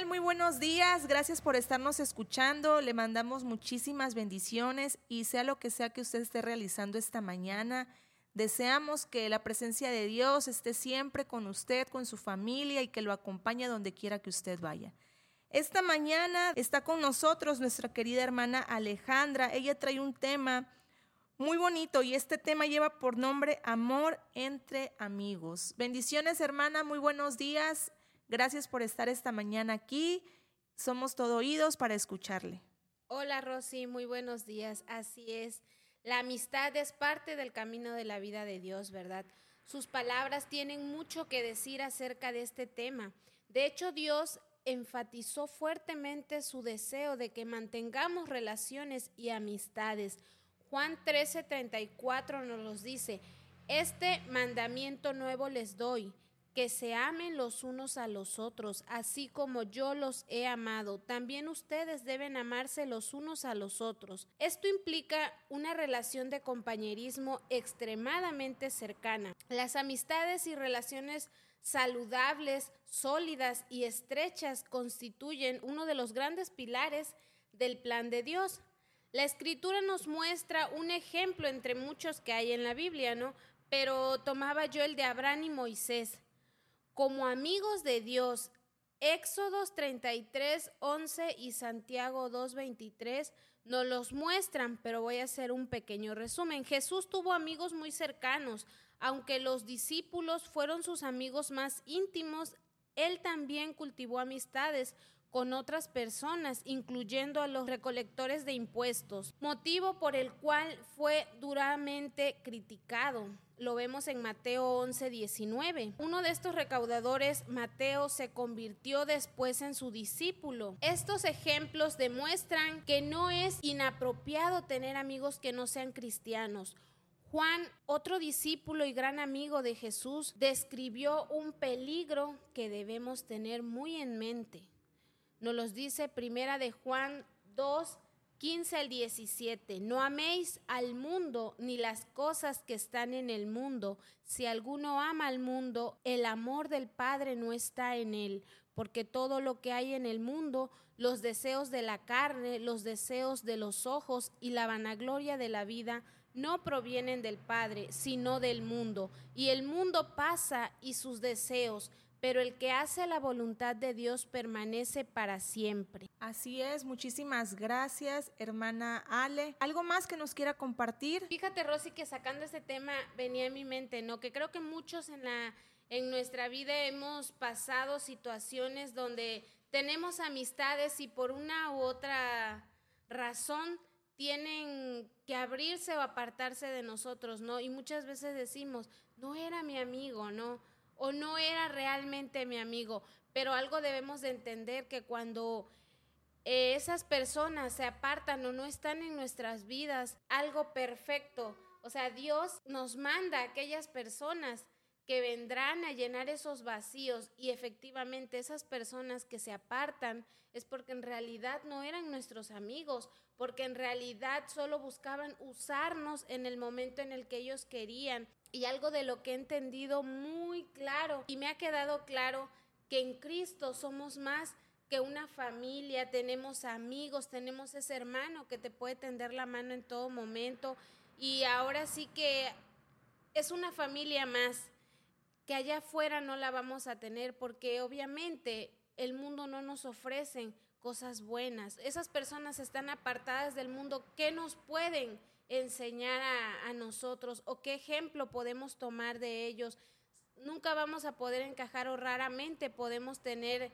tal? Muy buenos días. Gracias por estarnos escuchando. Le mandamos muchísimas bendiciones y sea lo que sea que usted esté realizando esta mañana. Deseamos que la presencia de Dios esté siempre con usted, con su familia y que lo acompañe donde quiera que usted vaya. Esta mañana está con nosotros nuestra querida hermana Alejandra. Ella trae un tema muy bonito y este tema lleva por nombre Amor entre amigos. Bendiciones hermana, muy buenos días. Gracias por estar esta mañana aquí. Somos todo oídos para escucharle. Hola Rosy, muy buenos días. Así es. La amistad es parte del camino de la vida de Dios, ¿verdad? Sus palabras tienen mucho que decir acerca de este tema. De hecho, Dios enfatizó fuertemente su deseo de que mantengamos relaciones y amistades. Juan 13:34 nos los dice, este mandamiento nuevo les doy que se amen los unos a los otros, así como yo los he amado. También ustedes deben amarse los unos a los otros. Esto implica una relación de compañerismo extremadamente cercana. Las amistades y relaciones saludables, sólidas y estrechas constituyen uno de los grandes pilares del plan de Dios. La escritura nos muestra un ejemplo entre muchos que hay en la Biblia, ¿no? Pero tomaba yo el de Abraham y Moisés como amigos de Dios. Éxodos 33, 11 y Santiago 2, 23 nos los muestran, pero voy a hacer un pequeño resumen. Jesús tuvo amigos muy cercanos, aunque los discípulos fueron sus amigos más íntimos, él también cultivó amistades con otras personas, incluyendo a los recolectores de impuestos, motivo por el cual fue duramente criticado. Lo vemos en Mateo 11, 19. Uno de estos recaudadores, Mateo, se convirtió después en su discípulo. Estos ejemplos demuestran que no es inapropiado tener amigos que no sean cristianos. Juan, otro discípulo y gran amigo de Jesús, describió un peligro que debemos tener muy en mente. Nos los dice Primera de Juan 2, 15 al 17. No améis al mundo ni las cosas que están en el mundo. Si alguno ama al mundo, el amor del Padre no está en él, porque todo lo que hay en el mundo, los deseos de la carne, los deseos de los ojos y la vanagloria de la vida, no provienen del Padre, sino del mundo. Y el mundo pasa y sus deseos, pero el que hace la voluntad de Dios permanece para siempre. Así es, muchísimas gracias, hermana Ale. ¿Algo más que nos quiera compartir? Fíjate, Rosy, que sacando este tema venía en mi mente, ¿no? Que creo que muchos en la en nuestra vida hemos pasado situaciones donde tenemos amistades y por una u otra razón tienen que abrirse o apartarse de nosotros, ¿no? Y muchas veces decimos, no era mi amigo, ¿no? O no era realmente mi amigo. Pero algo debemos de entender que cuando eh, esas personas se apartan o no están en nuestras vidas, algo perfecto. O sea, Dios nos manda a aquellas personas que vendrán a llenar esos vacíos y efectivamente esas personas que se apartan es porque en realidad no eran nuestros amigos, porque en realidad solo buscaban usarnos en el momento en el que ellos querían. Y algo de lo que he entendido muy claro y me ha quedado claro que en Cristo somos más que una familia, tenemos amigos, tenemos ese hermano que te puede tender la mano en todo momento. Y ahora sí que es una familia más que allá afuera no la vamos a tener porque obviamente el mundo no nos ofrece cosas buenas. Esas personas están apartadas del mundo. ¿Qué nos pueden enseñar a, nosotros o qué ejemplo podemos tomar de ellos. Nunca vamos a poder encajar o raramente podemos tener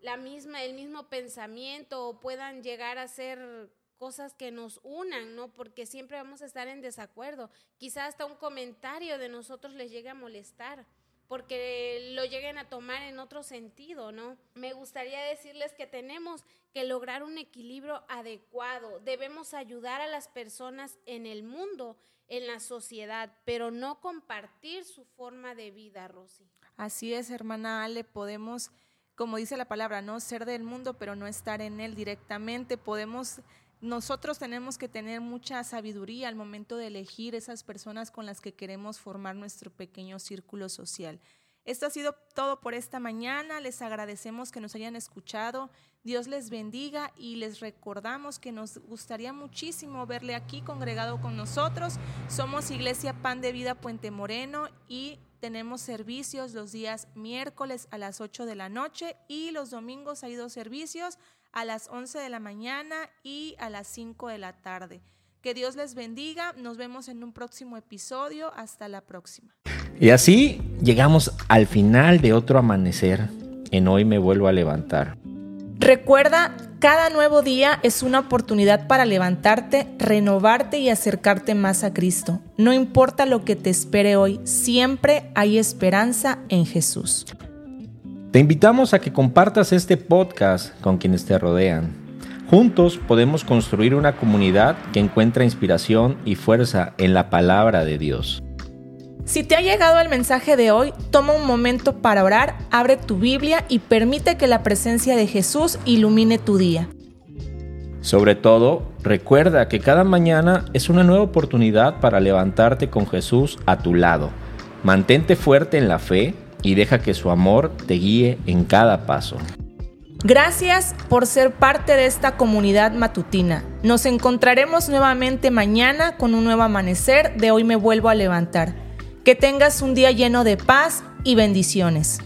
la misma, el mismo pensamiento o puedan llegar a ser cosas que nos unan, ¿no? Porque siempre vamos a estar en desacuerdo. Quizás hasta un comentario de nosotros les llegue a molestar porque lo lleguen a tomar en otro sentido, ¿no? Me gustaría decirles que tenemos que lograr un equilibrio adecuado. Debemos ayudar a las personas en el mundo, en la sociedad, pero no compartir su forma de vida, Rosy. Así es, hermana Ale, podemos, como dice la palabra, no ser del mundo, pero no estar en él directamente. Podemos nosotros tenemos que tener mucha sabiduría al momento de elegir esas personas con las que queremos formar nuestro pequeño círculo social. Esto ha sido todo por esta mañana. Les agradecemos que nos hayan escuchado. Dios les bendiga y les recordamos que nos gustaría muchísimo verle aquí congregado con nosotros. Somos Iglesia Pan de Vida Puente Moreno y tenemos servicios los días miércoles a las 8 de la noche y los domingos hay dos servicios a las 11 de la mañana y a las 5 de la tarde. Que Dios les bendiga. Nos vemos en un próximo episodio. Hasta la próxima. Y así llegamos al final de otro amanecer. En hoy me vuelvo a levantar. Recuerda, cada nuevo día es una oportunidad para levantarte, renovarte y acercarte más a Cristo. No importa lo que te espere hoy, siempre hay esperanza en Jesús. Te invitamos a que compartas este podcast con quienes te rodean. Juntos podemos construir una comunidad que encuentra inspiración y fuerza en la palabra de Dios. Si te ha llegado el mensaje de hoy, toma un momento para orar, abre tu Biblia y permite que la presencia de Jesús ilumine tu día. Sobre todo, recuerda que cada mañana es una nueva oportunidad para levantarte con Jesús a tu lado. Mantente fuerte en la fe y deja que su amor te guíe en cada paso. Gracias por ser parte de esta comunidad matutina. Nos encontraremos nuevamente mañana con un nuevo amanecer de Hoy me vuelvo a levantar. Que tengas un día lleno de paz y bendiciones.